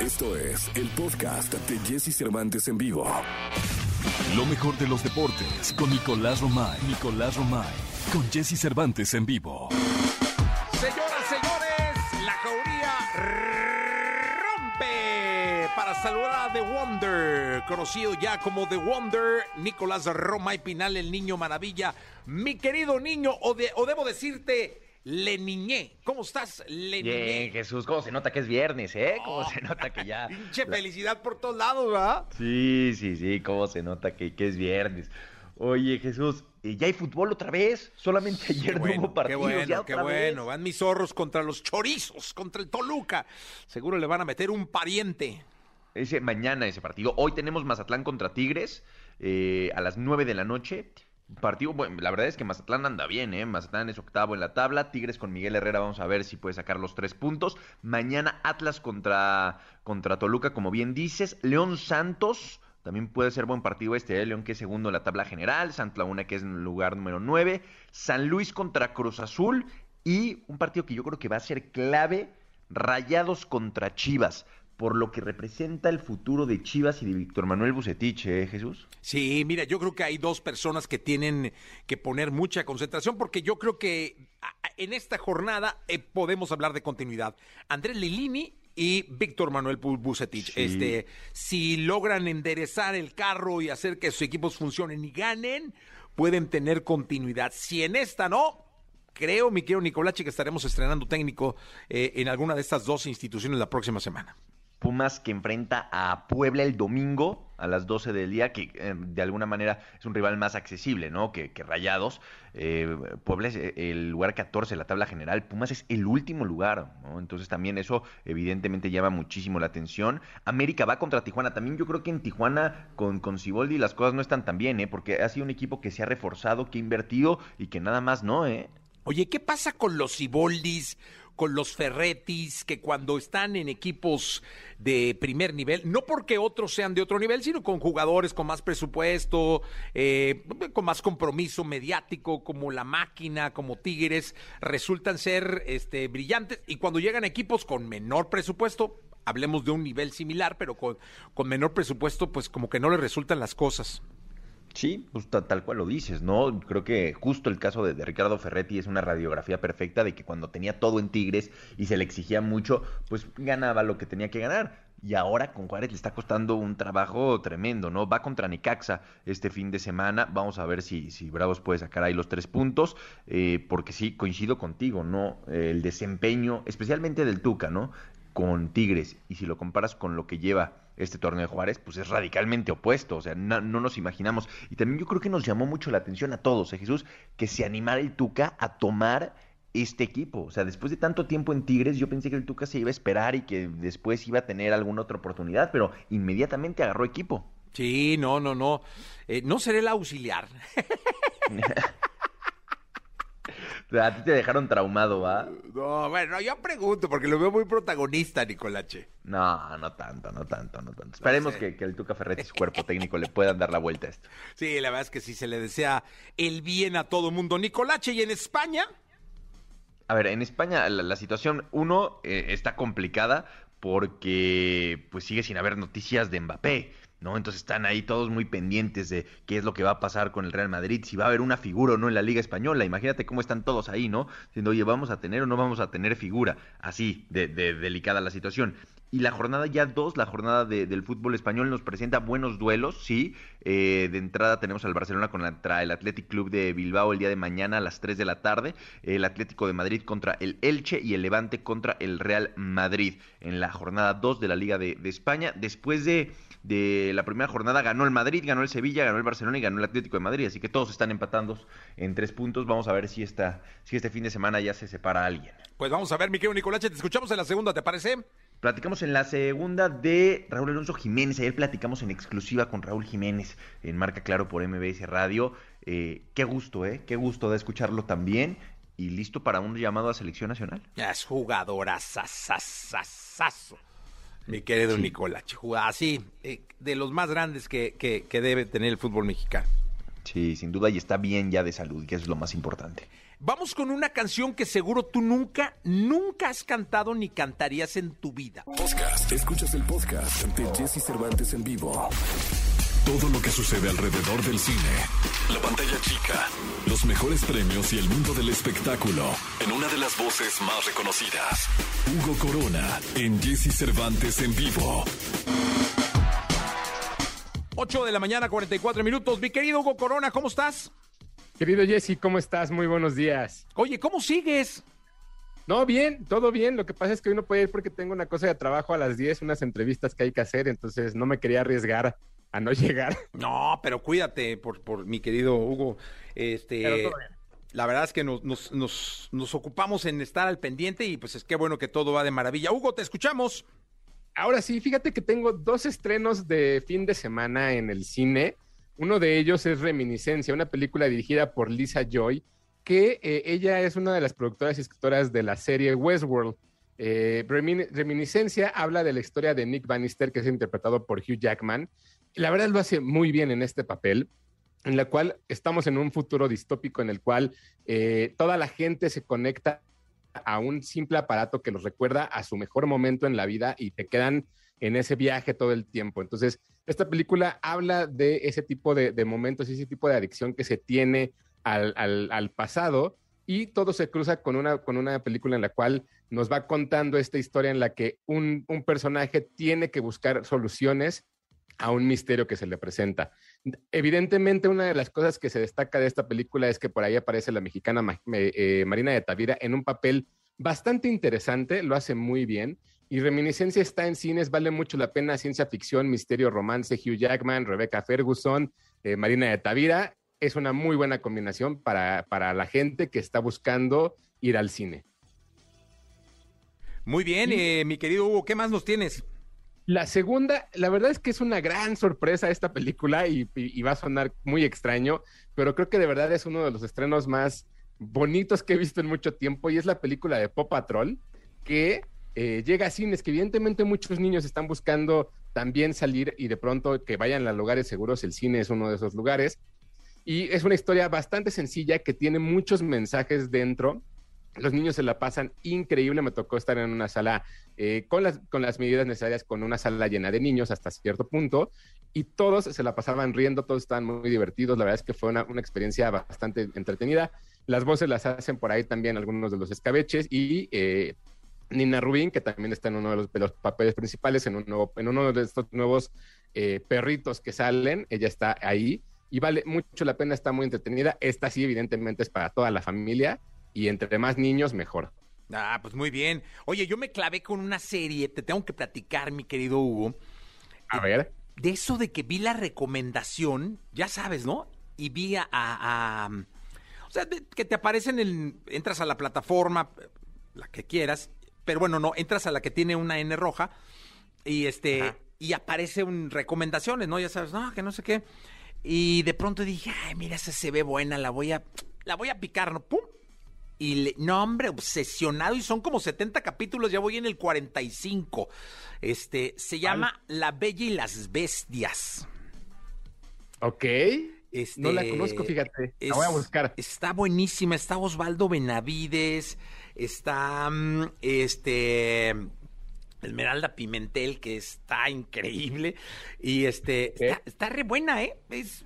Esto es el podcast de Jesse Cervantes en vivo. Lo mejor de los deportes con Nicolás Romay. Nicolás Romay. Con Jesse Cervantes en vivo. Señoras, señores, la jauría rompe para saludar a The Wonder, conocido ya como The Wonder, Nicolás Romay Pinal, el niño maravilla. Mi querido niño, o, de- o debo decirte, Le Niñé. ¿Cómo estás, Le Bien? Jesús, cómo se nota que es viernes, ¿eh? Cómo se nota que ya... Pinche felicidad por todos lados, ¿verdad? Sí, sí, sí, cómo se nota que, que es viernes. Oye, Jesús, ¿eh, ¿ya hay fútbol otra vez? Solamente ayer no hubo qué partidos, bueno, ya qué bueno. vez. Van mis zorros contra los chorizos, contra el Toluca. Seguro le van a meter un pariente. Ese, mañana ese partido. Hoy tenemos Mazatlán contra Tigres eh, a las 9 de la noche. Partido, bueno, la verdad es que Mazatlán anda bien, ¿eh? Mazatlán es octavo en la tabla. Tigres con Miguel Herrera, vamos a ver si puede sacar los tres puntos. Mañana Atlas contra, contra Toluca, como bien dices. León Santos, también puede ser buen partido este, ¿eh? León que es segundo en la tabla general. Santa Laguna que es en lugar número 9. San Luis contra Cruz Azul. Y un partido que yo creo que va a ser clave, Rayados contra Chivas por lo que representa el futuro de Chivas y de Víctor Manuel Bucetich, ¿eh, Jesús? Sí, mira, yo creo que hay dos personas que tienen que poner mucha concentración porque yo creo que en esta jornada eh, podemos hablar de continuidad. Andrés Lilini y Víctor Manuel Bu- Bucetich, Sí. este, si logran enderezar el carro y hacer que sus equipos funcionen y ganen, pueden tener continuidad. Si en esta no, creo, mi querido Nicolache, que estaremos estrenando técnico eh, en alguna de estas dos instituciones la próxima semana. Pumas que enfrenta a Puebla el domingo a las 12 del día, que eh, de alguna manera es un rival más accesible, ¿no? Que, Rayados. Eh, Puebla es eh, el lugar 14 de la tabla general, Pumas es el último lugar, ¿no? Entonces también eso evidentemente llama muchísimo la atención. América va contra Tijuana, también yo creo que en Tijuana con, con Siboldi las cosas no están tan bien, ¿eh? Porque ha sido un equipo que se ha reforzado, que ha invertido y que nada más no, ¿eh? Oye, ¿qué pasa con los Ciboldis, con los Ferretis, que cuando están en equipos de primer nivel, no porque otros sean de otro nivel, sino con jugadores con más presupuesto, eh, con más compromiso mediático, como la máquina, como Tigres, resultan ser este, brillantes y cuando llegan equipos con menor presupuesto, hablemos de un nivel similar, pero con, con menor presupuesto, pues como que no les resultan las cosas. Sí, pues ta- tal cual lo dices, ¿no? Creo que justo el caso de, Ricardo Ferretti es una radiografía perfecta de que cuando tenía todo en Tigres y se le exigía mucho, pues ganaba lo que tenía que ganar. Y ahora con Juárez le está costando un trabajo tremendo, ¿no? Va contra Necaxa este fin de semana. Vamos a ver si, si Bravos puede sacar ahí los tres puntos. eh, porque sí, coincido contigo, ¿no? El desempeño, especialmente del Tuca, ¿no? Con Tigres. Y si lo comparas con lo que lleva este torneo de Juárez, pues es radicalmente opuesto, o sea, no, no nos imaginamos. Y también yo creo que nos llamó mucho la atención a todos, ¿eh, Jesús, que se animara el Tuca a tomar este equipo. O sea, después de tanto tiempo en Tigres, yo pensé que el Tuca se iba a esperar y que después iba a tener alguna otra oportunidad, pero inmediatamente agarró equipo. Sí, no, no, no. Eh, no seré el auxiliar. A ti te dejaron traumado, ¿va? No, bueno, yo pregunto porque lo veo muy protagonista, Nicolache. No, no tanto, no tanto, no tanto. Esperemos sé. que, que el Tuca Ferretti y su cuerpo técnico le puedan dar la vuelta a esto. Sí, la verdad es que sí se le desea el bien a todo mundo. Nicolache, ¿y en España? A ver, en España la, la situación, uno, eh, está complicada porque pues sigue sin haber noticias de Mbappé, ¿no? Entonces están ahí todos muy pendientes de qué es lo que va a pasar con el Real Madrid, si va a haber una figura o no en la Liga Española. Imagínate cómo están todos ahí, ¿no? Diciendo, oye, ¿vamos a tener o no vamos a tener figura? Así, de, de delicada la situación. Y la jornada ya dos, la jornada de- del fútbol español nos presenta buenos duelos, sí. Eh, de entrada tenemos al Barcelona contra el Athletic Club de Bilbao el día de mañana a las 3 de la tarde. El Atlético de Madrid contra el Elche y el Levante contra el Real Madrid en la jornada 2 de la Liga de, de España. Después de, de la primera jornada ganó el Madrid, ganó el Sevilla, ganó el Barcelona y ganó el Atlético de Madrid. Así que todos están empatando en tres puntos. Vamos a ver si, esta, si este fin de semana ya se separa alguien. Pues vamos a ver, mi querido Nicolache, te escuchamos en la segunda, ¿te parece? Platicamos en la segunda de Raúl Alonso Jiménez. Ayer platicamos en exclusiva con Raúl Jiménez en Marca Claro por MBS Radio. Eh, qué gusto, ¿eh? Qué gusto de escucharlo también. Y listo para un llamado a selección nacional. Es jugadora sasasasazo. Mi querido Nicolache, jugador así, eh, de los más grandes que, que, que debe tener el fútbol mexicano. Sí, sin duda, y está bien ya de salud, que es lo más importante. Vamos con una canción que seguro tú nunca, nunca has cantado ni cantarías en tu vida. Podcast. Escuchas el podcast de Jesse Cervantes en vivo. Todo lo que sucede alrededor del cine. La pantalla chica. Los mejores premios y el mundo del espectáculo. En una de las voces más reconocidas. Hugo Corona. En Jesse Cervantes en vivo. 8 de la mañana, 44 minutos. Mi querido Hugo Corona, ¿cómo estás? Querido Jesse, ¿cómo estás? Muy buenos días. Oye, ¿cómo sigues? No, bien, todo bien. Lo que pasa es que hoy no puedo ir porque tengo una cosa de trabajo a las 10, unas entrevistas que hay que hacer, entonces no me quería arriesgar a no llegar. No, pero cuídate por, por mi querido Hugo. Este, Pero todo bien. la verdad es que nos, nos, nos, nos ocupamos en estar al pendiente y pues es que bueno que todo va de maravilla. Hugo, te escuchamos. Ahora sí, fíjate que tengo dos estrenos de fin de semana en el cine. Uno de ellos es Reminiscencia, una película dirigida por Lisa Joy, que eh, ella es una de las productoras y escritoras de la serie Westworld. Eh, Remin- Reminiscencia habla de la historia de Nick Bannister, que es interpretado por Hugh Jackman. La verdad lo hace muy bien en este papel, en la cual estamos en un futuro distópico en el cual eh, toda la gente se conecta a un simple aparato que los recuerda a su mejor momento en la vida y te quedan en ese viaje todo el tiempo. Entonces, esta película habla de ese tipo de, momentos y ese tipo de adicción que se tiene al, al- al pasado y todo se cruza con una, con una película en la cual nos va contando esta historia en la que un, un personaje tiene que buscar soluciones a un misterio que se le presenta. Evidentemente, una de las cosas que se destaca de esta película es que por ahí aparece la mexicana Ma- eh, Marina de Tavira en un papel bastante interesante, lo hace muy bien. Y Reminiscencia está en cines, vale mucho la pena, ciencia ficción, misterio, romance, Hugh Jackman, Rebecca Ferguson, eh, Marina de Tavira. Es una muy buena combinación para, para la gente que está buscando ir al cine. Muy bien, eh, mi querido Hugo, ¿qué más nos tienes? La segunda, la verdad es que es una gran sorpresa esta película y, va a sonar muy extraño, pero creo que de verdad es uno de los estrenos más bonitos que he visto en mucho tiempo y es la película de Pop Patrol que eh, llega a cines, que evidentemente muchos niños están buscando también salir y de pronto que vayan a lugares seguros, el cine es uno de esos lugares. Y es una historia bastante sencilla que tiene muchos mensajes dentro. Los niños se la pasan increíble. Me tocó estar en una sala eh, con, las, con las medidas necesarias, con una sala llena de niños hasta cierto punto. Y todos se la pasaban riendo, todos estaban muy divertidos. La verdad es que fue una, una experiencia bastante entretenida. Las voces las hacen por ahí también algunos de los escabeches. Y eh, Nina Rubin, que también está en uno de los, de los papeles principales, en, en uno de estos nuevos eh, perritos que salen. Ella está ahí y vale mucho la pena, está muy entretenida. Esta sí, evidentemente, es para toda la familia y entre más niños, mejor. Ah, pues muy bien. Oye, yo me clavé con una serie, te tengo que platicar, mi querido Hugo, A ver, de eso de que vi la recomendación, ya sabes, ¿no? Y vi a... a- a- o sea, de- que te aparecen el... Entras a la plataforma, la que quieras, pero bueno, no, entras a la que tiene una N roja y este... Ajá. Y aparece un recomendaciones, ¿no? Ya sabes, no, que no sé qué. Y de pronto dije, ay, mira, esa se ve buena, la voy a... La voy a picar, ¿no? ¡Pum! Y le- no, hombre, obsesionado. Y son como 70 capítulos, ya voy en el 45. Este, se llama La Bella y las Bestias. ok. Este, No la conozco, fíjate. es- La voy a buscar. Está buenísima. Está Osvaldo Benavides. Está mm, este. Esmeralda Pimentel, que está increíble. Y este. Está, está re buena, ¿eh? Es,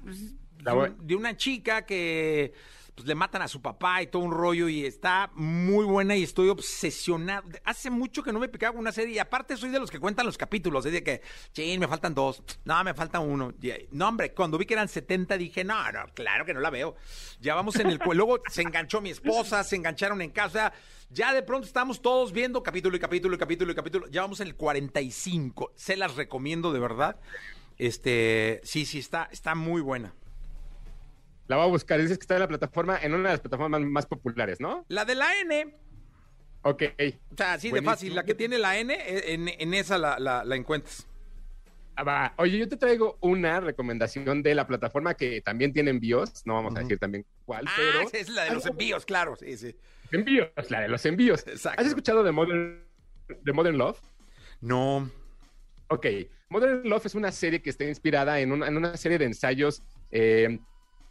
de una chica que pues, le matan a su papá y todo un rollo. Y está muy buena y estoy obsesionado. Hace mucho que no me picaba una serie. Y aparte, soy de los que cuentan los capítulos. Es de que, chin, me faltan dos. No, me falta uno. No, hombre, cuando vi que eran 70, dije, no, no, claro que no la veo. Ya vamos en el. Luego se enganchó mi esposa, se engancharon en casa. Ya de pronto estamos todos viendo capítulo y capítulo y capítulo y capítulo. Ya vamos en el 45. Se las recomiendo de verdad. Este, sí, sí, está, está muy buena. La voy a buscar. Dices que está en la plataforma, en una de las plataformas más, populares, ¿no? La de la N, Ok. o sea, así de fácil. La que tiene la N, eh, en, en esa la, la- la encuentras. Ah, va. Oye, yo te traigo una recomendación de la plataforma que también tiene envíos. No vamos a decir también cuál, Ah, pero. es la de los envíos, claro. Sí, sí. Envíos, la de los envíos. Exacto. ¿Has escuchado de Modern, de Modern Love? No. Ok, Modern Love es una serie que está inspirada en una, en una serie de ensayos eh,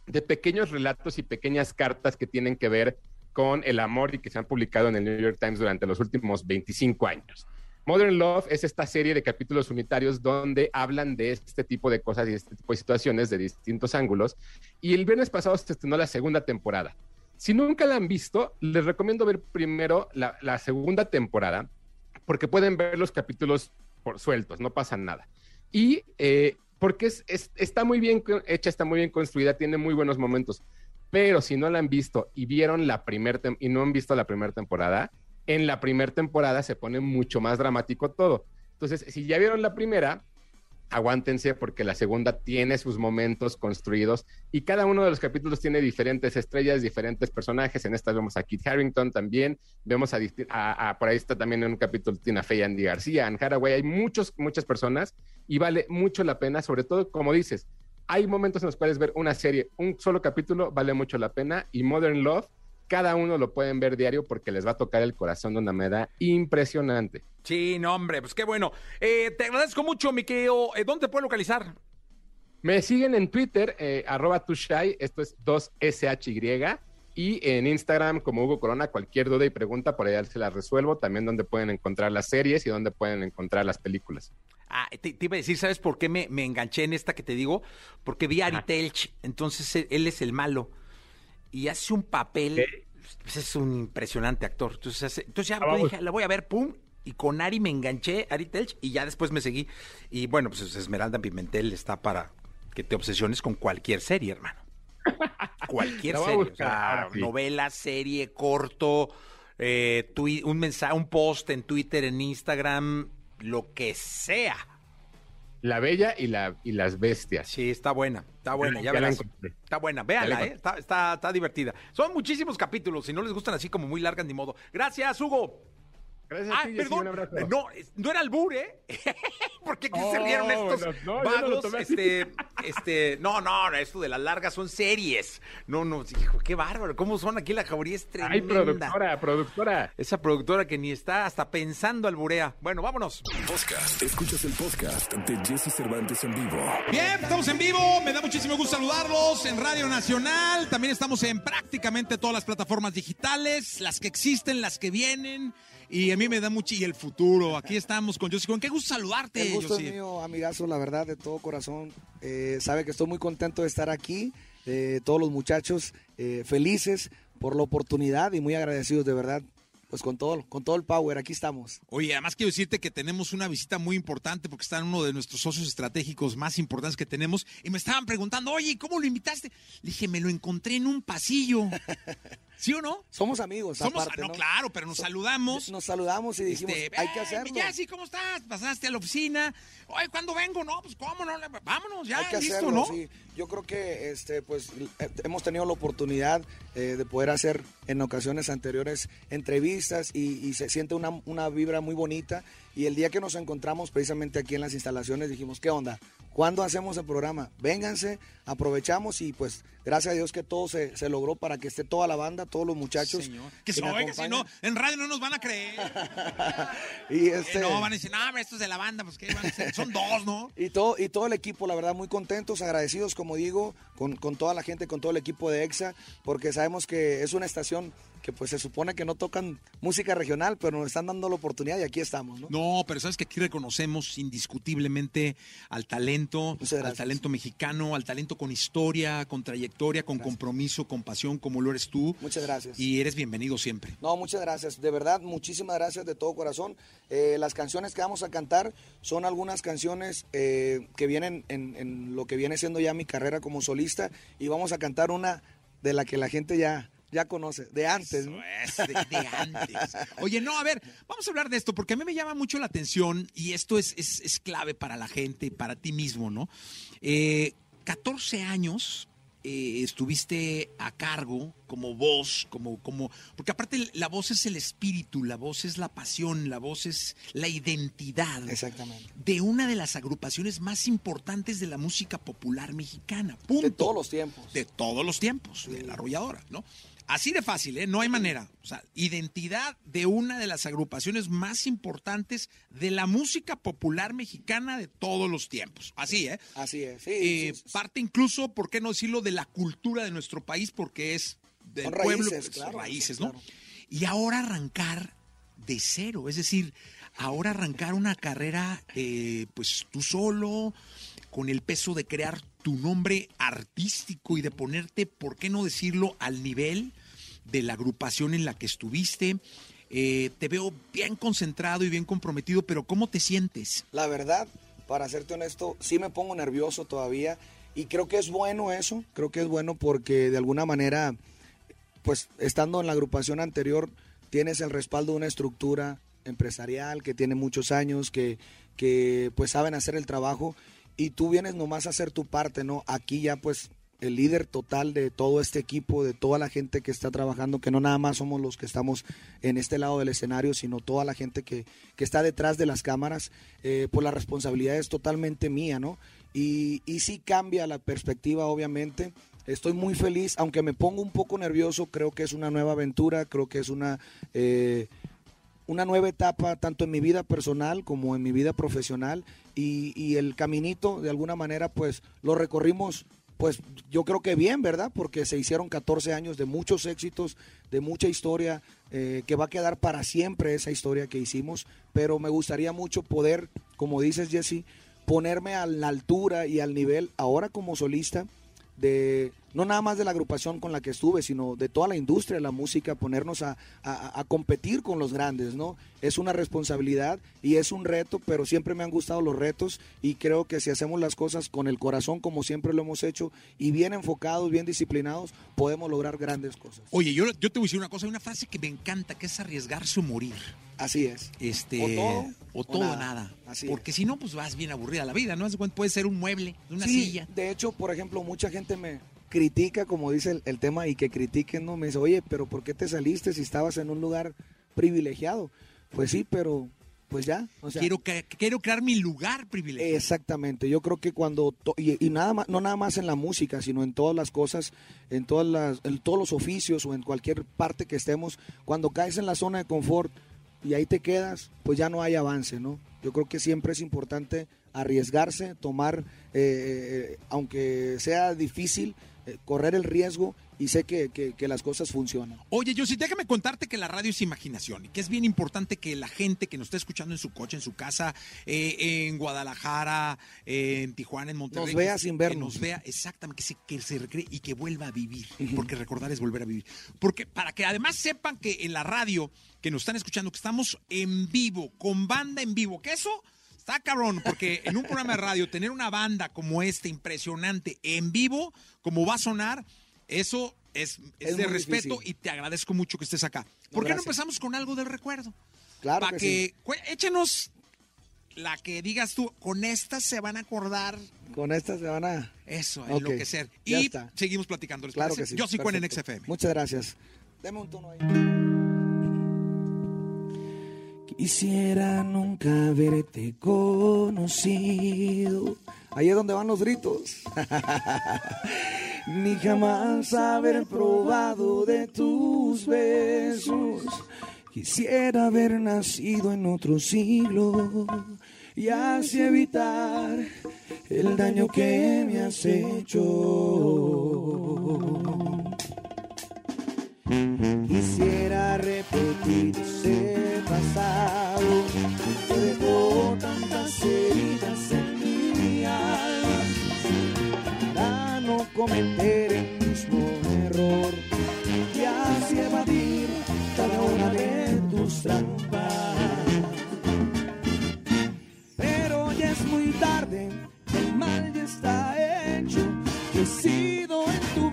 de pequeños relatos y pequeñas cartas que tienen que ver con el amor y que se han publicado en el New York Times durante los últimos 25 años. Modern Love es esta serie de capítulos unitarios donde hablan de este tipo de cosas y este tipo de situaciones de distintos ángulos. Y el viernes pasado se estrenó la segunda temporada. Si nunca la han visto, les recomiendo ver primero la, la segunda temporada, porque pueden ver los capítulos por sueltos, no pasa nada. Y eh, porque es, es, está muy bien hecha, está muy bien construida, tiene muy buenos momentos. Pero si no la han visto y vieron la primera y no han visto la primera temporada, en la primera temporada se pone mucho más dramático todo. Entonces, si ya vieron la primera, aguántense porque la segunda tiene sus momentos construidos y cada uno de los capítulos tiene diferentes estrellas, diferentes personajes. En esta vemos a Kit Harrington también, vemos a, por ahí está también en un capítulo Tina Fey, Andy García, Anne Haraway, hay muchos, muchas personas y vale mucho la pena, sobre todo como dices, hay momentos en los cuales ver una serie, un solo capítulo vale mucho la pena y Modern Love cada uno lo pueden ver diario porque les va a tocar el corazón de una manera impresionante. Sí, no, hombre, pues qué bueno. Eh, te agradezco mucho, Miqueo. Eh, ¿Dónde te puedo localizar? Me siguen en Twitter, eh, arroba tushai, esto es 2SHY, y en Instagram como Hugo Corona, cualquier duda y pregunta, por allá se las resuelvo, también donde pueden encontrar las series y donde pueden encontrar las películas. Ah, te, iba a decir, ¿sabes por qué me, enganché en esta que te digo? Porque vi a Ari Telch, entonces él es el malo y hace un papel, pues, es un impresionante actor. Entonces, entonces ya ah, dije, la voy a ver, pum, y con Ari me enganché, Ari Telch, y ya después me seguí. Y bueno, pues Esmeralda Pimentel está para que te obsesiones con cualquier serie, hermano. cualquier serie. novela, serie, corto, eh, un mensaje, un post en Twitter, en Instagram, lo que sea la Bella y, la, y las Bestias. Sí, está buena, está buena, ya, verás. Está buena, véanla, ¿eh? Está, está, está divertida. Son muchísimos capítulos, si no les gustan así como muy largas ni modo. Gracias, Hugo. Gracias, ah, perdón. No, no era albur, ¿eh? Porque aquí salieron estos no, vagos, este, este, no, no, esto de las largas son series. No, no, hijo, qué bárbaro. ¿Cómo son aquí la jauría es tremenda. Ay, productora, productora. Esa productora que ni está hasta pensando alburea. Bueno, vámonos. Podcast. Escuchas el podcast de Jesse Cervantes en vivo. Bien, estamos en vivo. Me da muchísimo gusto saludarlos en Radio Nacional. También estamos en prácticamente todas las plataformas digitales, las que existen, las que vienen. Y a mí me da mucho, y el futuro. Aquí estamos con José. Con qué gusto saludarte, El gusto mío, amigazo, la verdad, de todo corazón. Eh, sabe que estoy muy contento de estar aquí. Eh, todos los muchachos eh, felices por la oportunidad y muy agradecidos de verdad pues con todo, con todo el power, aquí estamos. Oye, además quiero decirte que tenemos una visita muy importante porque está en uno de nuestros socios estratégicos más importantes que tenemos y me estaban preguntando, oye, ¿cómo lo invitaste? Le dije, me lo encontré en un pasillo. ¿Sí o no? Somos amigos, Somos, no, claro, pero nos saludamos. Nos saludamos y dijimos, este, hay que hacerlo. Ya, sí, ¿cómo estás? Pasaste a la oficina. Oye, ¿cuándo vengo? No, pues cómo no, vámonos, ya, hay que listo, hacerlo, ¿no? Sí. Yo creo que este, pues eh, hemos tenido la oportunidad eh, de poder hacer en ocasiones anteriores entrevistas y, se siente una, una vibra muy bonita. Y el día que nos encontramos precisamente aquí en las instalaciones dijimos, ¿qué onda? ¿Cuándo hacemos el programa? Vénganse, aprovechamos y pues gracias a Dios que todo se, se logró para que esté toda la banda, todos los muchachos. Señor. Que, se oiga, si no, en radio no nos van a creer. y este... No, van a decir, no, estos de la banda, pues que van a ser? Son dos, ¿no? y, todo, y todo el equipo, la verdad, muy contentos, agradecidos, como digo, con, con toda la gente, con todo el equipo de EXA, porque sabemos que es una estación que pues se supone que no tocan música regional, pero nos están dando la oportunidad y aquí estamos, ¿no? No, pero sabes que aquí reconocemos indiscutiblemente al talento, al talento mexicano, al talento con historia, con trayectoria, con compromiso, con pasión, como lo eres tú. Muchas gracias. Y eres bienvenido siempre. No, muchas gracias. De verdad, muchísimas gracias de todo corazón. Eh, las canciones que vamos a cantar son algunas canciones eh, que vienen en, en lo que viene siendo ya mi carrera como solista y vamos a cantar una de la que la gente ya ya conoce, de antes, ¿no? de, antes. Oye, no, a ver, vamos a hablar de esto, porque a mí me llama mucho la atención y esto es, es, clave para la gente y para ti mismo, ¿no? 14 eh, años eh, estuviste a cargo como voz, como, como, porque aparte la voz es el espíritu, la voz es la pasión, la voz es la identidad. Exactamente. De una de las agrupaciones más importantes de la música popular mexicana. Punto. De todos los tiempos. De todos los tiempos, de la arrolladora, ¿no? Así de fácil, ¿eh? No hay manera. O sea, identidad de una de las agrupaciones más importantes de la música popular mexicana de todos los tiempos. Así, ¿eh? Así es. Sí, Eh, sí, sí. parte incluso, ¿por qué no decirlo?, de la cultura de nuestro país, porque es del Son pueblo, raíces, pues, claro, raíces, ¿no? claro. Y ahora arrancar de cero, es decir, ahora arrancar una carrera, eh, pues tú solo, con el peso de crear tu nombre artístico y de ponerte, ¿por qué no decirlo?, al nivel de la agrupación en la que estuviste. Eh, te veo bien concentrado y bien comprometido, pero ¿cómo te sientes? La verdad, para serte honesto, sí me pongo nervioso todavía y creo que es bueno eso, creo que es bueno porque de alguna manera, pues estando en la agrupación anterior, tienes el respaldo de una estructura empresarial que tiene muchos años, que, que pues saben hacer el trabajo y tú vienes nomás a hacer tu parte, ¿no? Aquí ya pues el líder total de todo este equipo, de toda la gente que está trabajando, que no nada más somos los que estamos en este lado del escenario, sino toda la gente que, que está detrás de las cámaras, eh, pues la responsabilidad es totalmente mía, ¿no? Y, y sí cambia la perspectiva, obviamente. Estoy muy feliz, aunque me pongo un poco nervioso, creo que es una nueva aventura, creo que es una... eh, una nueva etapa tanto en mi vida personal como en mi vida profesional y, el caminito de alguna manera pues lo recorrimos pues yo creo que bien, ¿verdad? Porque se hicieron 14 años de muchos éxitos, de mucha historia, eh, que va a quedar para siempre esa historia que hicimos, pero me gustaría mucho poder, como dices Jesse, ponerme a la altura y al nivel ahora como solista de no nada más de la agrupación con la que estuve, sino de toda la industria de la música, ponernos a, a- a competir con los grandes, ¿no? Es una responsabilidad y es un reto, pero siempre me han gustado los retos y creo que si hacemos las cosas con el corazón, como siempre lo hemos hecho, y bien enfocados, bien disciplinados, podemos lograr grandes cosas. Oye, yo, yo te voy a decir una cosa, hay una frase que me encanta, que es arriesgarse o morir. Así es. Este, O todo, o todo o nada. nada. Así Porque si no, pues vas bien aburrida la vida, ¿no? Puede ser un mueble, una Sí, silla. De hecho, por ejemplo, mucha gente me critica, como dice el, el tema, y que critiquen, ¿no? Me dice, oye, pero ¿por qué te saliste si estabas en un lugar privilegiado? Pues sí, pero pues ya. O sea, quiero, que- quiero crear mi lugar privilegiado. Exactamente, yo creo que cuando, to- y, y nada más, no nada más en la música, sino en todas las cosas, en, todas las, en todos los oficios o en cualquier parte que estemos, cuando caes en la zona de confort y ahí te quedas, pues ya no hay avance, ¿no? Yo creo que siempre es importante arriesgarse, tomar, eh, eh, aunque sea difícil, eh, correr el riesgo y sé que, que- que las cosas funcionan. Oye, Josie, déjame contarte que la radio es imaginación y que es bien importante que la gente que nos está escuchando en su coche, en su casa, eh, en Guadalajara, eh, en Tijuana, en Monterrey. Nos vea que- sin Que vernos. nos vea, exactamente, que se, que se recree y que vuelva a vivir. Porque recordar es volver a vivir. Porque para que además sepan que en la radio, que nos están escuchando, que estamos en vivo, con banda en vivo, que eso... Está cabrón, porque en un programa de radio tener una banda como este, impresionante, en vivo, como va a sonar, eso es, es Es de respeto difícil. y te agradezco mucho que estés acá. ¿Por qué no gracias. empezamos con algo del recuerdo? Claro Para que que, cu- échenos la que digas tú, con esta se van a acordar Con estas se van a... eso, Ok, enloquecer. ya Y está. seguimos platicando. ¿les Claro parece? que sí. Yo soy Juan en. XFM. Muchas gracias. Deme un tono ahí. Quisiera nunca haberte conocido. Ahí es donde van los gritos. Ni jamás haber probado de tus besos. Quisiera haber nacido en otro siglo y así evitar el daño que me has hecho. Quisiera repetir ese dejó tantas heridas en mi alma para no cometer el mismo error y así evadir cada una de tus trampas. Pero ya es muy tarde, el mal ya está hecho. Yo he sido en tu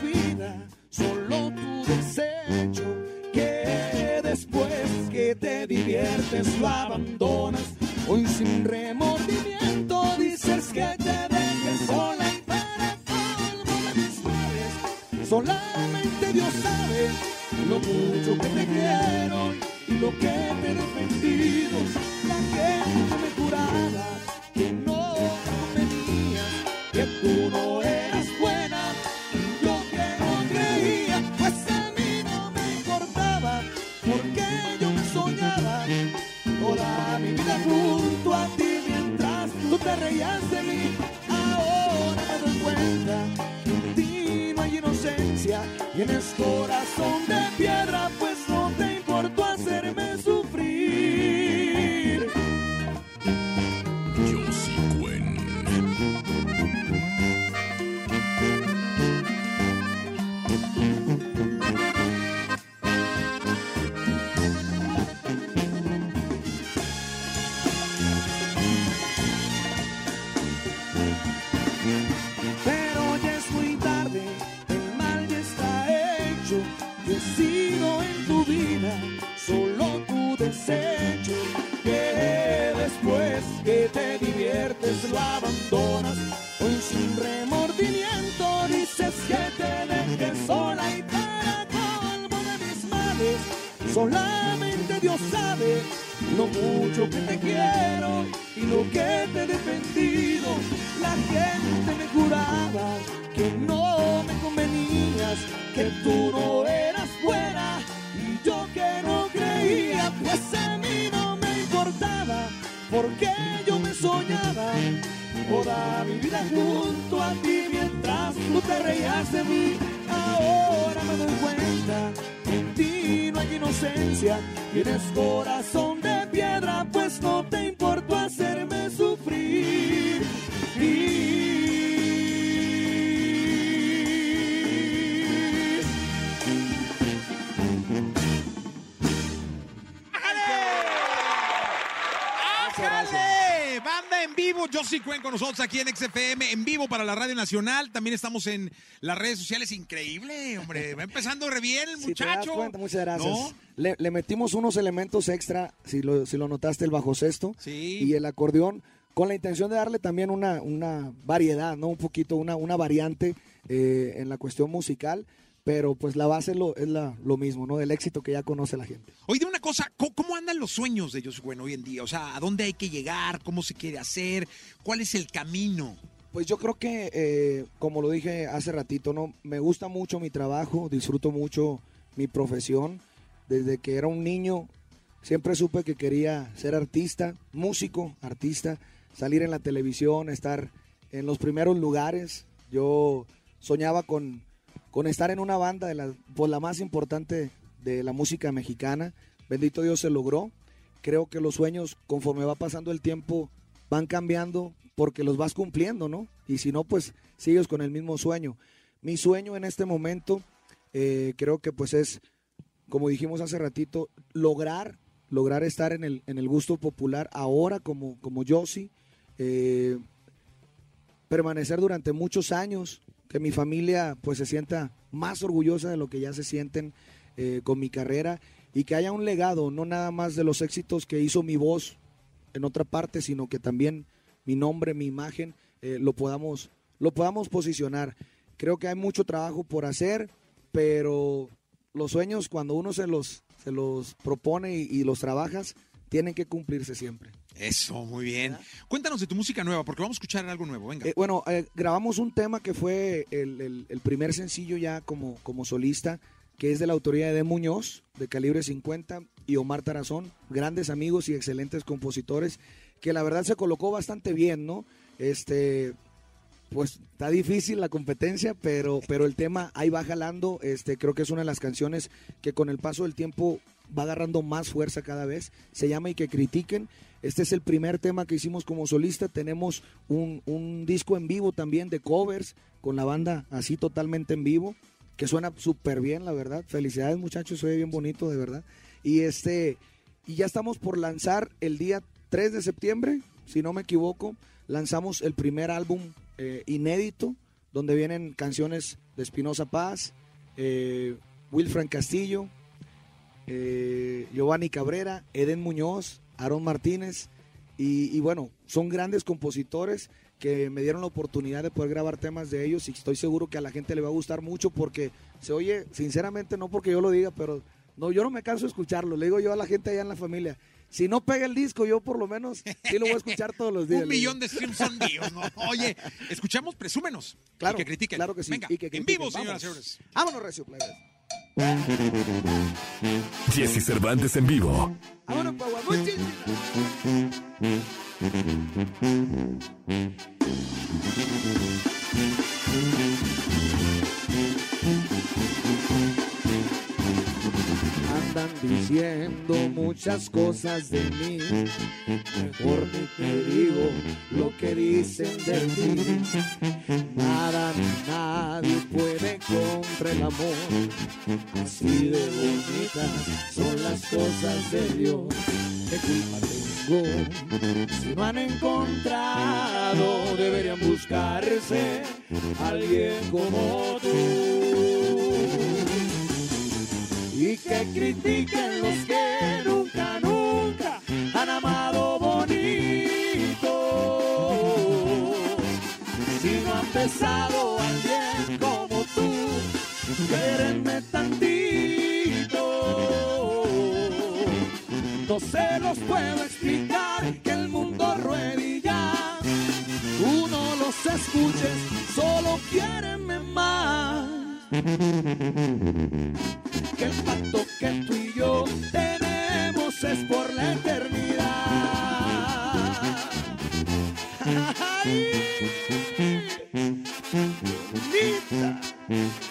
te diviertes lo. Hoy sin remordimiento dices que te dejes sola y para de mis males. Solamente Dios sabe lo mucho que te quiero y lo que te he defendido. La gente me juraba te reías de mí. Ahora me doy cuenta que en ti no hay inocencia. Tienes corazón de piedra, te reías de mí. Ahora me doy cuenta en ti no hay inocencia, tienes corazón de piedra, pues no te vivo, Josie Cuen con nosotros aquí en XFM, en vivo para la Radio Nacional. También estamos en las redes sociales. Increíble, hombre. Va empezando re bien el Si te das muchacho. cuenta, muchas gracias. ¿No? Le, le metimos unos elementos extra, si lo, si lo notaste, el bajo sexto Sí. y el acordeón, con la intención de darle también una, una variedad, ¿no? Un poquito, una, una variante eh, en la cuestión musical, pero pues la base lo, es la, lo mismo, ¿no? El éxito que ya conoce la gente. Oye, una cosa, ¿cómo, cómo andan los sueños de Josie Cuen hoy en día? O sea, ¿a dónde hay que llegar? ¿Cómo se quiere hacer? ¿Cuál es el camino? Pues yo creo que, eh, como lo dije hace ratito, ¿no? Me gusta mucho mi trabajo, disfruto mucho mi profesión. Desde que era un niño siempre supe que quería ser artista, músico, artista, salir en la televisión, estar en los primeros lugares. Yo soñaba con, con estar en una banda de la, pues, la más importante de la música mexicana. Bendito Dios se logró. Creo que los sueños, conforme va pasando el tiempo, van cambiando porque los vas cumpliendo, ¿no? Y si no, pues sigues con el mismo sueño. Mi sueño en este momento, eh, creo que pues es, como dijimos hace ratito, lograr, lograr estar en el, en el gusto popular ahora como, como eh, permanecer durante muchos años, que mi familia pues se sienta más orgullosa de lo que ya se sienten eh, con mi carrera y que haya un legado, no nada más de los éxitos que hizo mi voz en otra parte, sino que también mi nombre, mi imagen, eh, lo, podamos, lo podamos posicionar. Creo que hay mucho trabajo por hacer, pero los sueños cuando uno se los, se los propone y, y los trabajas, tienen que cumplirse siempre. Eso, muy bien. Cuéntanos de tu música nueva, porque vamos a escuchar algo nuevo. Venga. Eh, bueno, eh, grabamos un tema que fue el, el- el primer sencillo ya como, como solista, que es de la autoría de De Muñoz, de Calibre 50, y Omar Tarazón, grandes amigos y excelentes compositores, que la verdad se colocó bastante bien, ¿no? Este, pues está difícil la competencia, pero, pero el tema ahí va jalando. Este, creo que es una de las canciones que con el paso del tiempo va agarrando más fuerza cada vez. Se llama Y que critiquen. Este es el primer tema que hicimos como solista. Tenemos un, disco en vivo también de covers con la banda así totalmente en vivo, que suena súper bien, la verdad. Felicidades muchachos, ve bien bonito, de verdad. Y este, y ya estamos por lanzar el día 3 de septiembre, si no me equivoco, lanzamos el primer álbum eh, inédito, donde vienen canciones de Espinosa Paz, eh, Wilfran Castillo, eh, Giovanni Cabrera, Eden Muñoz, Aaron Martínez, y, y bueno, son grandes compositores que me dieron la oportunidad de poder grabar temas de ellos y estoy seguro que a la gente le va a gustar mucho porque se oye, sinceramente, no porque yo lo diga, pero no, yo no me canso de escucharlo, le digo yo a la gente allá en la familia, si no pega el disco, yo por lo menos sí lo voy a escuchar todos los días. Un millón de streams son míos, ¿no? Oye, escuchamos Presúmenos. Claro, y que critiquen. claro que sí. Venga, y que en vivo, señoras y señores. Vámonos, Recio Plebes. Jesse Cervantes en vivo. Andan diciendo muchas cosas de mí. Mejor ni te digo lo que dicen de ti. Nada ni nadie puede contra el amor. Así de bonitas son las cosas de Dios. ¿Qué culpa tengo? Si no han encontrado, deberían buscarse alguien como tú y que critiquen los que nunca, nunca han amado bonito. Si no han besado quérenme tantito. No se los puedo explicar que el mundo ruede ya. Tú no los escuches, solo quiérenme más que el pacto que tú y yo tenemos es por la eternidad.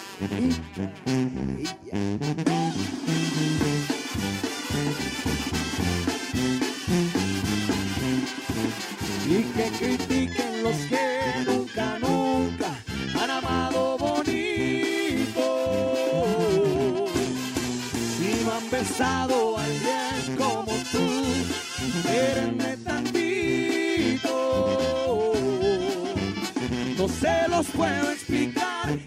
Y que critiquen los que nunca, nunca han amado bonito. Si no han besado a alguien como tú, quérenme tantito. No se los puedo explicar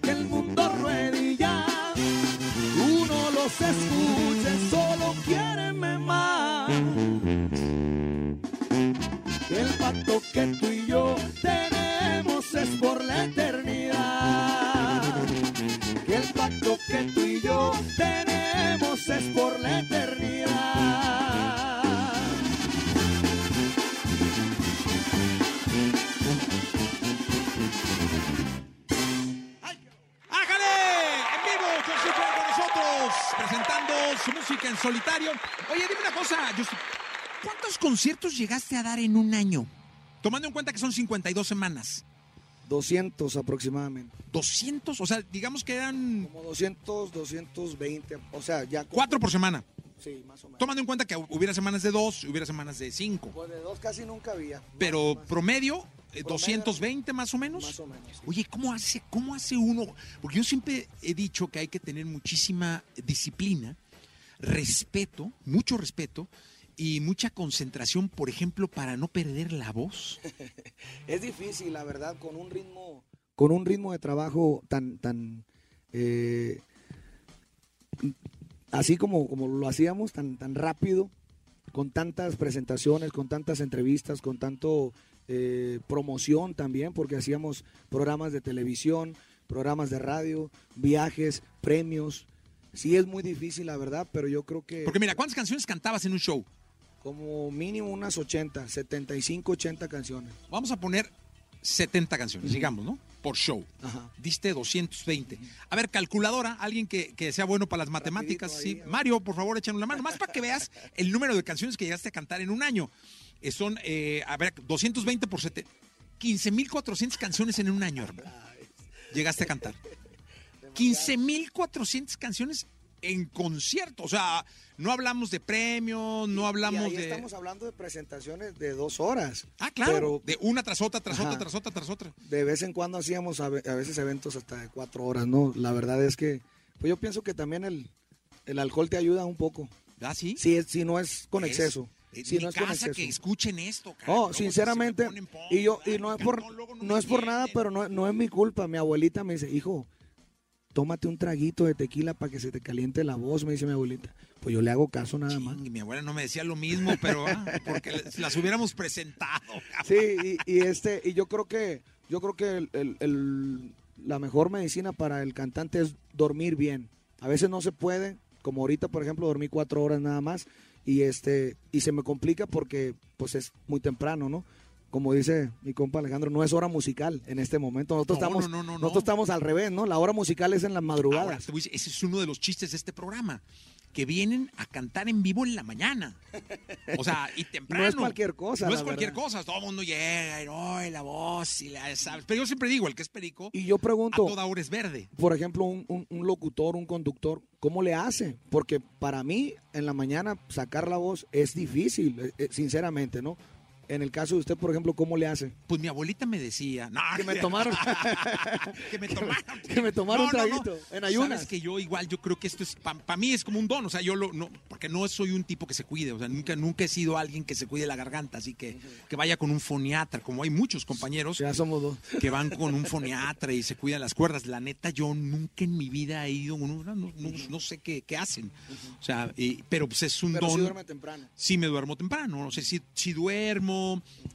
los escucha, solo quiérenme más. El pacto que tú y su música en solitario. Oye, dime una cosa, Justin, ¿cuántos conciertos llegaste a dar en un año? Tomando en cuenta que son 52 semanas. 200 aproximadamente. 200, o sea, digamos que eran Como 200, 220, o sea, ya. cuatro por semana. Sí, más o menos. Tomando en cuenta que hubiera semanas de dos, hubiera semanas de cinco. Pues de dos casi nunca había. Pero Más- promedio, eh, Promedio, 220 más o menos. Más o menos. sí. Oye, ¿cómo hace, ¿cómo hace uno? Porque yo siempre he dicho que hay que tener muchísima disciplina, respeto, mucho respeto y mucha concentración, por ejemplo, para no perder la voz. Es difícil, la verdad, con un ritmo, con un ritmo de trabajo tan, tan, eh, así como, como lo hacíamos, tan, tan rápido, con tantas presentaciones, con tantas entrevistas, con tanto eh, promoción también, porque hacíamos programas de televisión, programas de radio, viajes, premios. Sí es muy difícil, la verdad, pero yo creo que Porque mira, ¿cuántas canciones cantabas en un show? como mínimo unas 80, 75, 80 canciones. Vamos a poner 70 canciones, digamos, ¿no? Por show. Ajá. Diste 220. A ver, calculadora, alguien que, que sea bueno para las matemáticas. Ahí, sí. Mario, por favor, échanos la mano. Más para que veas el número de canciones que llegaste a cantar en un año. Eh, son, eh, a ver, 220 por 7. 15.400 canciones en un año, hermano. Llegaste a cantar. 15.400 canciones en concierto. O sea, no hablamos de premios, no hablamos y ahí de. estamos hablando de presentaciones de dos horas. Ah, claro. Pero de una tras otra, tras Ajá. otra, tras otra, tras otra. de vez en cuando hacíamos a, ve- a veces eventos hasta de cuatro horas, ¿no? La verdad es que, pues yo pienso que también el, el alcohol te ayuda un poco. ¿Ah, sí? Si, es- si no es con Es- exceso. En si mi no es con exceso. que escuchen esto, cara. Oh, se me sinceramente, y yo, y no es por, no me es por nada, pero no, no es mi culpa. Mi abuelita me dice, hijo, tómate un traguito de tequila para que se te caliente la voz, me dice mi abuelita. Pues yo le hago caso nada más. Ching, mi abuela no me decía lo mismo, pero ah, porque las hubiéramos presentado. Sí, y, y este, y yo creo que, yo creo que el- el- el- la mejor medicina para el cantante es dormir bien. A veces no se puede, como ahorita, por ejemplo, dormí cuatro horas nada más, y este, y se me complica porque pues es muy temprano, ¿no? Como dice mi compa Alejandro, no es hora musical en este momento. Nosotros, No, estamos, no, no, no, no. nosotros estamos al revés, ¿no? La hora musical es en las madrugadas. a ese es uno de los chistes de este programa, que vienen a cantar en vivo en la mañana. O sea, y temprano. No es cualquier cosa, No es cualquier verdad. cosa. Todo el mundo llega y "Oh, la voz y la sabes. Pero yo siempre digo, el que es perico, Y yo a pregunto, toda hora es verde. por ejemplo, un, un- un locutor, un conductor, ¿cómo le hace? Porque para mí, en la mañana, sacar la voz es difícil, eh, eh, sinceramente, ¿no? En el caso de usted, por ejemplo, ¿cómo le hace? Pues mi abuelita me decía, no, Que me tomaron. que me tomaron, que me tomaron un traguito, en ayunas. Sabes que yo igual, yo creo que esto es, para mí es como un don, o sea, yo lo, no, porque no soy un tipo que se cuide, o sea, nunca, nunca he sido alguien que se cuide la garganta, así que, que vaya con un foniatra, como hay muchos compañeros Ya somos dos. que van con un foniatra y se cuidan las cuerdas. La neta, yo nunca en mi vida he ido, no, no, no- no sé qué, qué hacen, o sea, eh, pero pues es un Pero don. sí duerme temprano. Sí me duermo temprano, no sé si, si duermo,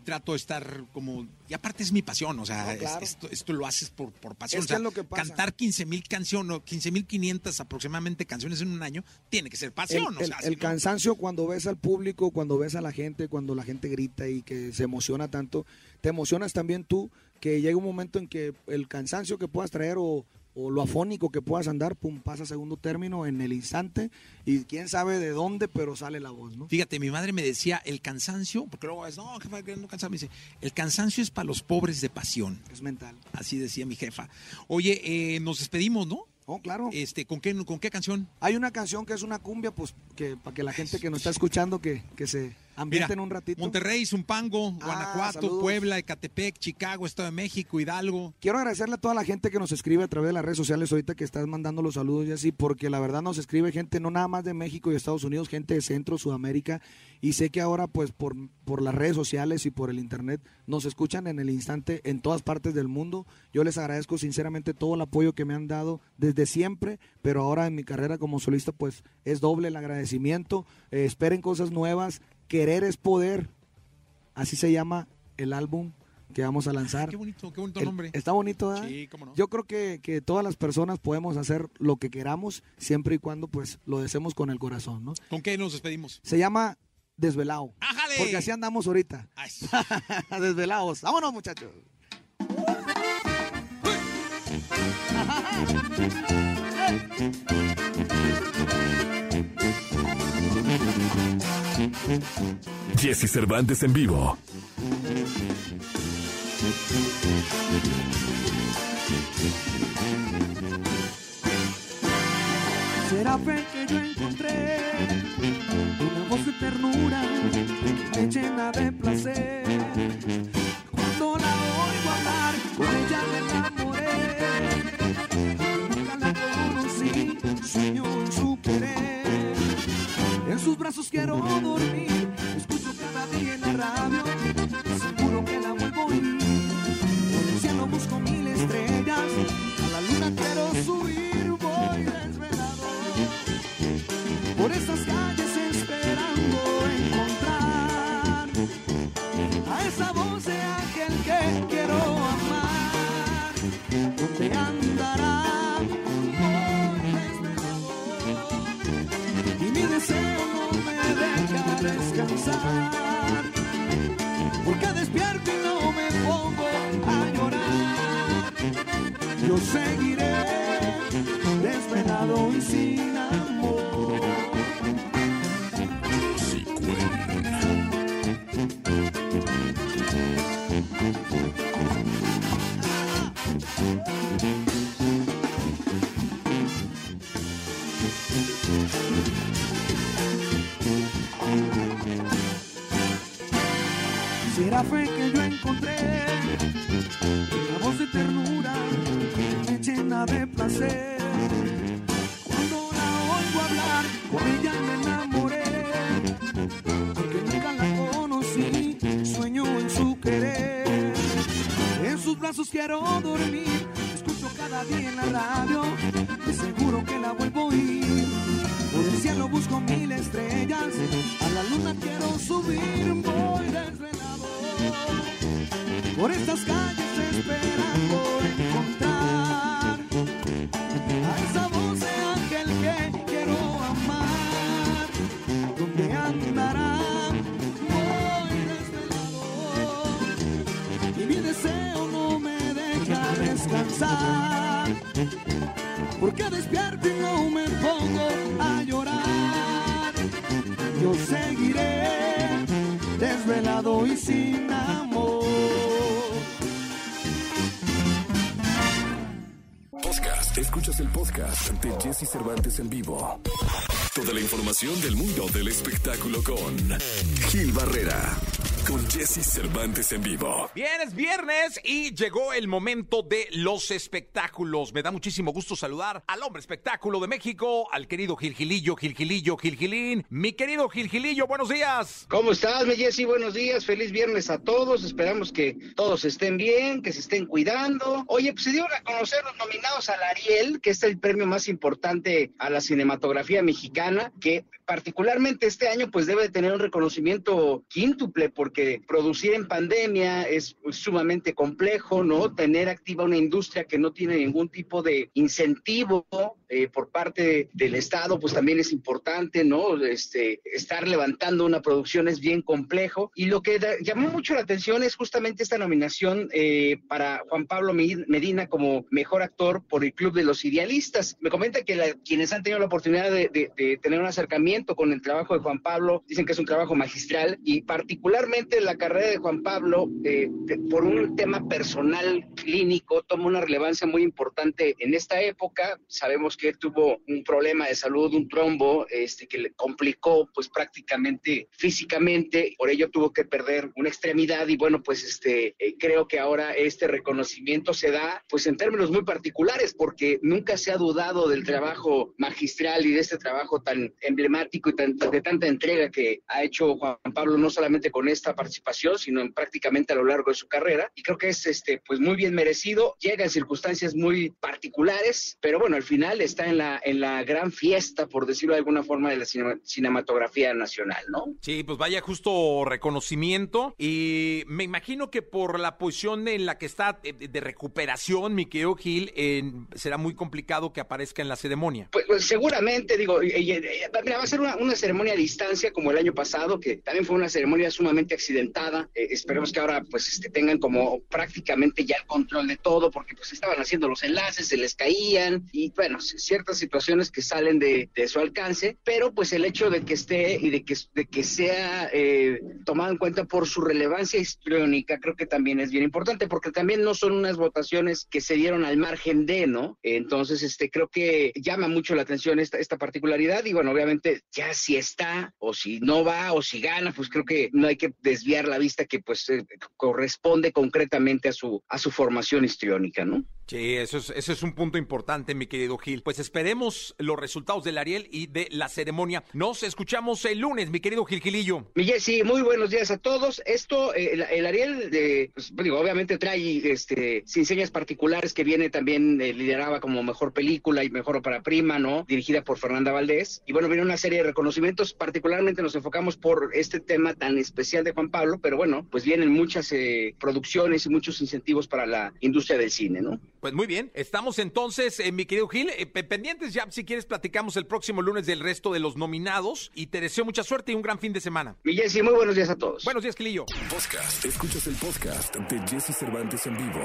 trato de estar como... Y aparte es mi pasión, o sea, No, es- claro. esto, esto lo haces por, por pasión. Es o que sea, es lo que pasa. Cantar 15 mil canciones, 15 mil 500 aproximadamente canciones en un año, tiene que ser El, pasión. o el- sea, el si no- cansancio cuando ves al público, cuando ves a la gente, cuando la gente grita y que se emociona tanto, te emocionas también tú, que llega un momento en que el cansancio que puedas traer o, o lo afónico que puedas andar, pum, pasa a segundo término en el instante y quién sabe de dónde, pero sale la voz, ¿no? Fíjate, mi madre me decía, el cansancio, porque luego es, no, jefa, no cansado", me dice, el cansancio es para los pobres de pasión. Es mental. Así decía mi jefa. Oye, eh, nos despedimos, ¿no? Oh, claro. Este, ¿con qué, ¿Con qué canción? Hay una canción que es una cumbia, pues, que para que la gente que nos está escuchando que, que se ambienten Mira, un ratito. Monterrey, Zumpango, Ah, Guanajuato, saludos. Puebla, Ecatepec, Chicago, Estado de México, Hidalgo. Quiero agradecerle a toda la gente que nos escribe a través de las redes sociales ahorita que estás mandando los saludos y así, porque la verdad nos escribe gente no nada más de México y Estados Unidos, gente de Centro, Sudamérica, y sé que ahora pues por, por las redes sociales y por el internet nos escuchan en el instante en todas partes del mundo. Yo les agradezco sinceramente todo el apoyo que me han dado desde siempre, pero ahora en mi carrera como solista pues es doble el agradecimiento. Eh, esperen cosas nuevas, querer es poder, así se llama el álbum que vamos a lanzar. Qué bonito, qué bonito El- nombre. Está bonito, ¿verdad? Sí, cómo no. Yo creo que, que todas las personas podemos hacer lo que queramos siempre y cuando pues lo deseemos con el corazón, ¿no? ¿Con qué nos despedimos? Se llama Desvelado. ¡Ájale! Porque así andamos ahorita. Ay, Desvelados. Vámonos, muchachos. Jesse Cervantes en vivo. Será fe que yo encontré una voz de ternura me llena de placer. Brazos quiero dormir, escucho día en la radio. Seguro que la vuelvo a oír. Quiero dormir, escucho cada día en la radio. De seguro que la vuelvo a oír. Por el cielo busco mil estrellas, a la luna quiero subir, voy desvelado. Por estas calles esperando no me pongo a llorar. Yo seguiré desvelado y sin amor. Podcast. Escuchas el podcast ante Jesse Cervantes en vivo. Toda la información del mundo del espectáculo con Gil Barrera. Con Jesse Cervantes en vivo. Bien, es viernes y llegó el momento de los espectáculos. Me da muchísimo gusto saludar al hombre espectáculo de México, al querido Gilgilillo, Gilgilillo, Gilgilín. Mi querido Gilgilillo, buenos días. ¿Cómo estás, mi Jessy? Buenos días, feliz viernes a todos. Esperamos que todos estén bien, que se estén cuidando. Oye, pues se dieron a conocer los nominados al Ariel, que es el premio más importante a la cinematografía mexicana, que particularmente este año pues debe tener un reconocimiento quíntuple porque producir en pandemia es sumamente complejo, ¿no? Tener activa una industria que no tiene ningún tipo de incentivo eh, por parte del Estado pues también es importante, ¿no? Este, estar levantando una producción es bien complejo y lo que da- llamó mucho la atención es justamente esta nominación eh, para Juan Pablo Medina como mejor actor por el Club de los Idealistas. Me comenta que la- quienes han tenido la oportunidad de, de- de tener un acercamiento con el trabajo de Juan Pablo dicen que es un trabajo magistral y particularmente la carrera de Juan Pablo eh, de- por un tema personal clínico toma una relevancia muy importante en esta época. Sabemos que tuvo un problema de salud, un trombo, este, que le complicó pues prácticamente físicamente, por ello tuvo que perder una extremidad y bueno, pues este, eh, creo que ahora este reconocimiento se da pues en términos muy particulares porque nunca se ha dudado del trabajo magistral y de este trabajo tan emblemático y tan- de tanta entrega que ha hecho Juan Pablo no solamente con esta participación, sino en prácticamente a lo largo de su carrera. Y creo que es este pues muy bien merecido, llega en circunstancias muy particulares, pero bueno, al final está en la en la gran fiesta, por decirlo de alguna forma, de la cinema- cinematografía nacional, ¿no? Sí, pues vaya justo reconocimiento y me imagino que por la posición en la que está eh, de recuperación, mi querido Gil, en- será muy complicado que aparezca en la ceremonia. Pues, pues, seguramente, digo, mira, va a ser una, una ceremonia a distancia como el año pasado, que también fue una ceremonia sumamente accidentada. Eh, esperemos que ahora pues este, tengan como prácticamente ya el control de todo, porque pues estaban haciendo los enlaces, se les caían y bueno, c- ciertas situaciones que salen de, de su alcance, pero pues el hecho de que esté y de que, de que sea eh, tomado en cuenta por su relevancia histriónica, creo que también es bien importante, porque también no son unas votaciones que se dieron al margen de, ¿no? Entonces, este, creo que llama mucho la atención esta, esta particularidad y bueno, obviamente ya si está o si no va o si gana, pues creo que no hay que desviar la vista que pues eh, corresponde concretamente a su, a su formación histriónica, ¿no? Sí, eso es, ese es un punto importante, mi querido Gil. Pues esperemos los resultados del Ariel y de la ceremonia. Nos escuchamos el lunes, mi querido Gil Gilillo. Mi Jessy, muy buenos días a todos. Esto, eh, el, el Ariel, de, pues, digo, obviamente trae este, sin señas particulares que viene también eh, lideraba como mejor película y mejor ópera prima, ¿no? Dirigida por Fernanda Valdés. Y bueno, viene una serie de reconocimientos. Particularmente nos enfocamos por este tema tan especial de Juan Pablo, pero bueno, pues vienen muchas eh, producciones y muchos incentivos para la industria del cine, ¿no? Pues muy bien, estamos entonces, eh, mi querido Gil, eh, pe- pendientes ya, si quieres platicamos el próximo lunes del resto de los nominados y te deseo mucha suerte y un gran fin de semana. Mi Jessy, muy buenos días a todos. Buenos días, Gilillo. Podcast. Escuchas el podcast de Jesse Cervantes en vivo.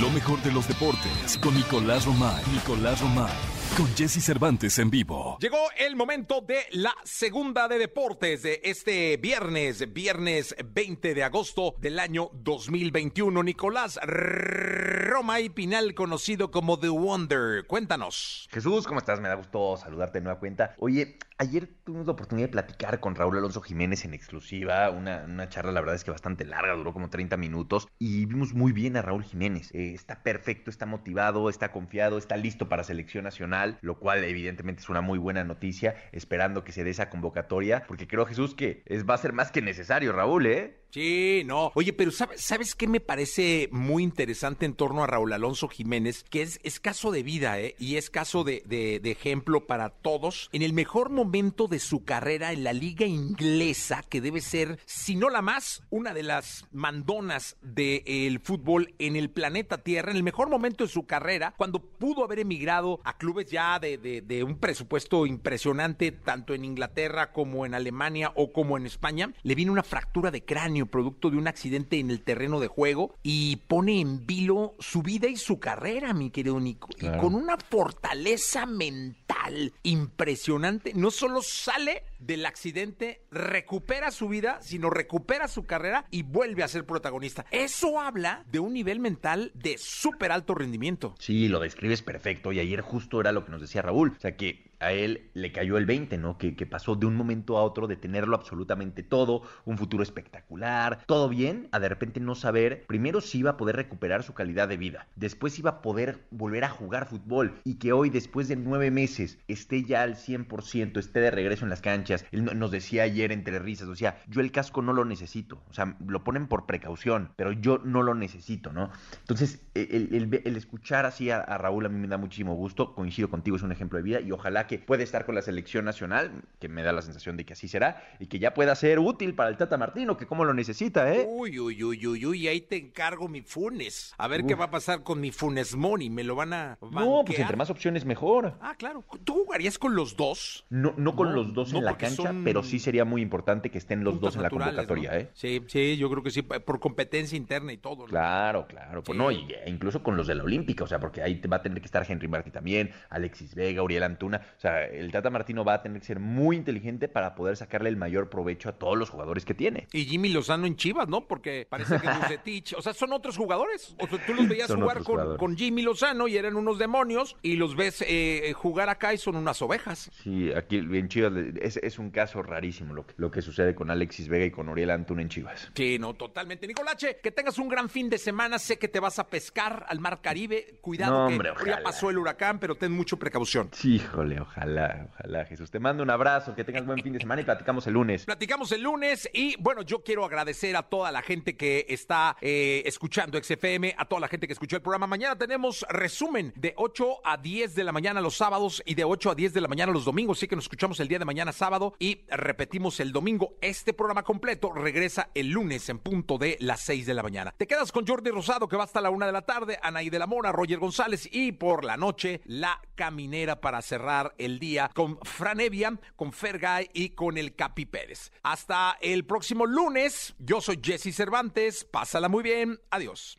Lo mejor de los deportes con Nicolás Romay. Nicolás Romay. Con Jesse Cervantes en vivo. Llegó el momento de la segunda de deportes de este viernes, viernes 20 de agosto del año 2021. Nicolás Romay Pinal, conocido como The Wonder. Cuéntanos. Jesús, ¿cómo estás? Me da gusto saludarte de nueva cuenta. Oye, ayer tuvimos la oportunidad de platicar con Raúl Alonso Jiménez en exclusiva, una, una charla la verdad es que bastante larga, duró como 30 minutos y vimos muy bien a Raúl Jiménez. Eh, está perfecto, está motivado, está confiado, está listo para selección nacional, lo cual evidentemente es una muy buena noticia, esperando que se dé esa convocatoria, porque creo Jesús que es, va a ser más que necesario, Raúl, ¿eh? Sí, no. Oye, pero ¿sabes, ¿sabes qué me parece muy interesante en torno a Raúl Alonso Jiménez? Que es, es caso de vida, ¿eh? Y es caso de, ejemplo para todos. En el mejor momento de su carrera en la liga inglesa, que debe ser, si no la más, una de las mandonas del fútbol en el planeta Tierra, en el mejor momento de su carrera, cuando pudo haber emigrado a clubes ya de- de un presupuesto impresionante, tanto en Inglaterra como en Alemania o como en España, le vino una fractura de cráneo producto de un accidente en el terreno de juego y pone en vilo su vida y su carrera, mi querido Nico. Y con una fortaleza mental impresionante, no solo sale del accidente, recupera su vida, sino recupera su carrera y vuelve a ser protagonista. Eso habla de un nivel mental de súper alto rendimiento. Sí, lo describes perfecto. Y ayer justo era lo que nos decía Raúl. O sea, que a él le cayó el 20, ¿no? Que, que, pasó de un momento a otro de tenerlo absolutamente todo, un futuro espectacular, todo bien, a de repente no saber, primero si iba a poder recuperar su calidad de vida, después iba a poder volver a jugar fútbol y que hoy, después de nueve meses, esté ya al 100%, esté de regreso en las canchas. Él nos decía ayer entre risas, o sea, yo el casco no lo necesito, o sea, lo ponen por precaución, pero yo no lo necesito, ¿no? Entonces, el, el, escuchar así a, a Raúl a mí me da muchísimo gusto, coincido contigo, es un ejemplo de vida y ojalá que puede estar con la selección nacional, que me da la sensación de que así será, y que ya pueda ser útil para el Tata Martino, que como lo necesita, ¿eh? Uy, uy, uy, uy, uy, ahí te encargo mi Funes. A ver qué va a pasar con mi Funes Money, me lo van a banquear? No, pues entre más opciones mejor. Ah, claro. ¿Tú jugarías con los dos? No, no con los dos en la cancha, pero sí sería muy importante que estén los dos en la convocatoria, ¿eh? Sí, sí, yo creo que sí, por competencia interna y todo. Claro, claro. Pues no, y, incluso con los de la Olímpica, o sea, porque ahí va a tener que estar Henry Martí también, Alexis Vega, Uriel Antuna, o sea, el Tata Martino va a tener que ser muy inteligente para poder sacarle el mayor provecho a todos los jugadores que tiene. Y Jimmy Lozano en Chivas, ¿no? Porque parece que Bucetich, o sea, son otros jugadores. O sea, tú los veías jugar con, Jimmy Lozano y eran unos demonios y los ves eh, jugar acá y son unas ovejas. Sí, aquí en Chivas es, es un caso rarísimo lo que, lo que sucede con Alexis Vega y con Uriel Antuna en Chivas. Sí, no, totalmente. Nicolache, que tengas un gran fin de semana. Sé que te vas a pescar al Mar Caribe. Cuidado que ya pasó el huracán, pero ten mucha precaución. Sí, híjole, ojalá ojalá, Jesús. Te mando un abrazo, que tengas buen fin de semana y platicamos el lunes. Platicamos el lunes y bueno, yo quiero agradecer a toda la gente que está eh, escuchando XFM, a toda la gente que escuchó el programa. Mañana tenemos resumen de 8 a 10 de la mañana los sábados y de 8 a 10 de la mañana los domingos. Así que nos escuchamos el día de mañana y repetimos el domingo. Este programa completo regresa el lunes en punto de las 6 de la mañana. Te quedas con Jordi Rosado que va hasta la 1 de la tarde, Anaí de la Mora, Roger González y por la noche la caminera para cerrar el día con Fran Evia, con Fergay y con el Capi Pérez. Hasta el próximo lunes. Yo soy Jesse Cervantes. Pásala muy bien. Adiós.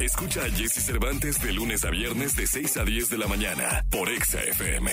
Escucha a Jesse Cervantes de lunes a viernes de 6 a 10 de la mañana por Exa FM.